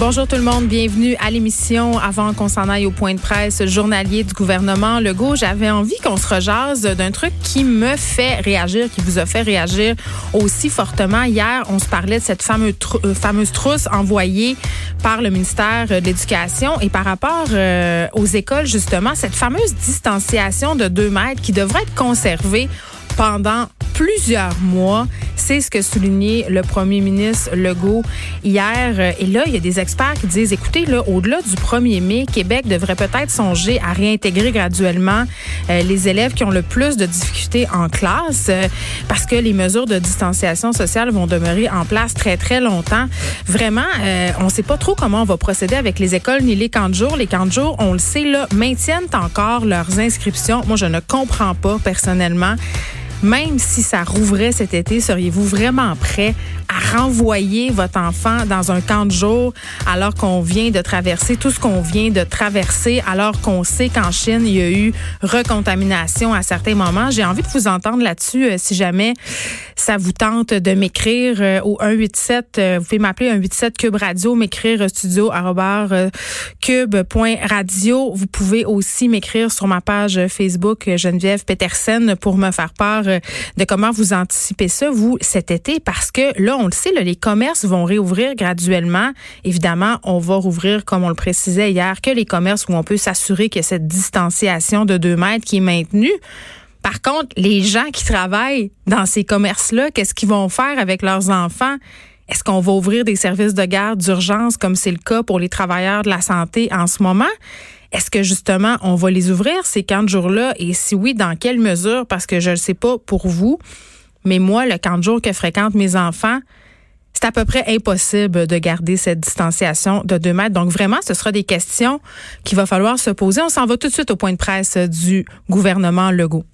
Bonjour tout le monde, bienvenue à l'émission. Avant qu'on s'en aille au point de presse journalier du gouvernement Legault, j'avais envie qu'on se rejase d'un truc qui me fait réagir, qui vous a fait réagir aussi fortement. Hier, on se parlait de cette fameuse, euh, trousse envoyée par le ministère de l'Éducation et par rapport euh, aux écoles, justement, cette fameuse distanciation de deux mètres qui devrait être conservée pendant plusieurs mois. C'est ce que soulignait le premier ministre Legault hier. Et là, il y a des experts qui disent, écoutez, là, au-delà du 1er mai, Québec devrait peut-être songer à réintégrer graduellement euh, les élèves qui ont le plus de difficultés en classe euh, parce que les mesures de distanciation sociale vont demeurer en place très, très longtemps. Vraiment, euh, on ne sait pas trop comment on va procéder avec les écoles ni les camps de jour. Les camps de jour, on le sait, là, maintiennent encore leurs inscriptions. Moi, je ne comprends pas personnellement même si ça rouvrait cet été, seriez-vous vraiment prêt à renvoyer votre enfant dans un camp de jour alors qu'on vient de traverser tout ce qu'on vient de traverser, alors qu'on sait qu'en Chine, il y a eu recontamination à certains moments? J'ai envie de vous entendre là-dessus euh, si jamais ça vous tente de m'écrire euh, au 187, euh, vous pouvez m'appeler 187 Cube Radio, m'écrire studio cube.radio. Vous pouvez aussi m'écrire sur ma page Facebook Geneviève Petersen pour me faire part de comment vous anticipez ça, vous, cet été, parce que là, on le sait, les commerces vont réouvrir graduellement. Évidemment, on va rouvrir, comme on le précisait hier, que les commerces où on peut s'assurer que cette distanciation de deux mètres qui est maintenue. Par contre, les gens qui travaillent dans ces commerces-là, qu'est-ce qu'ils vont faire avec leurs enfants? Est-ce qu'on va ouvrir des services de garde d'urgence comme c'est le cas pour les travailleurs de la santé en ce moment? Est-ce que justement on va les ouvrir ces camps de jours-là? Et si oui, dans quelle mesure? Parce que je ne sais pas pour vous, mais moi, le camp de jour que fréquentent mes enfants, c'est à peu près impossible de garder cette distanciation de deux mètres. Donc vraiment, ce sera des questions qu'il va falloir se poser. On s'en va tout de suite au point de presse du gouvernement Legault.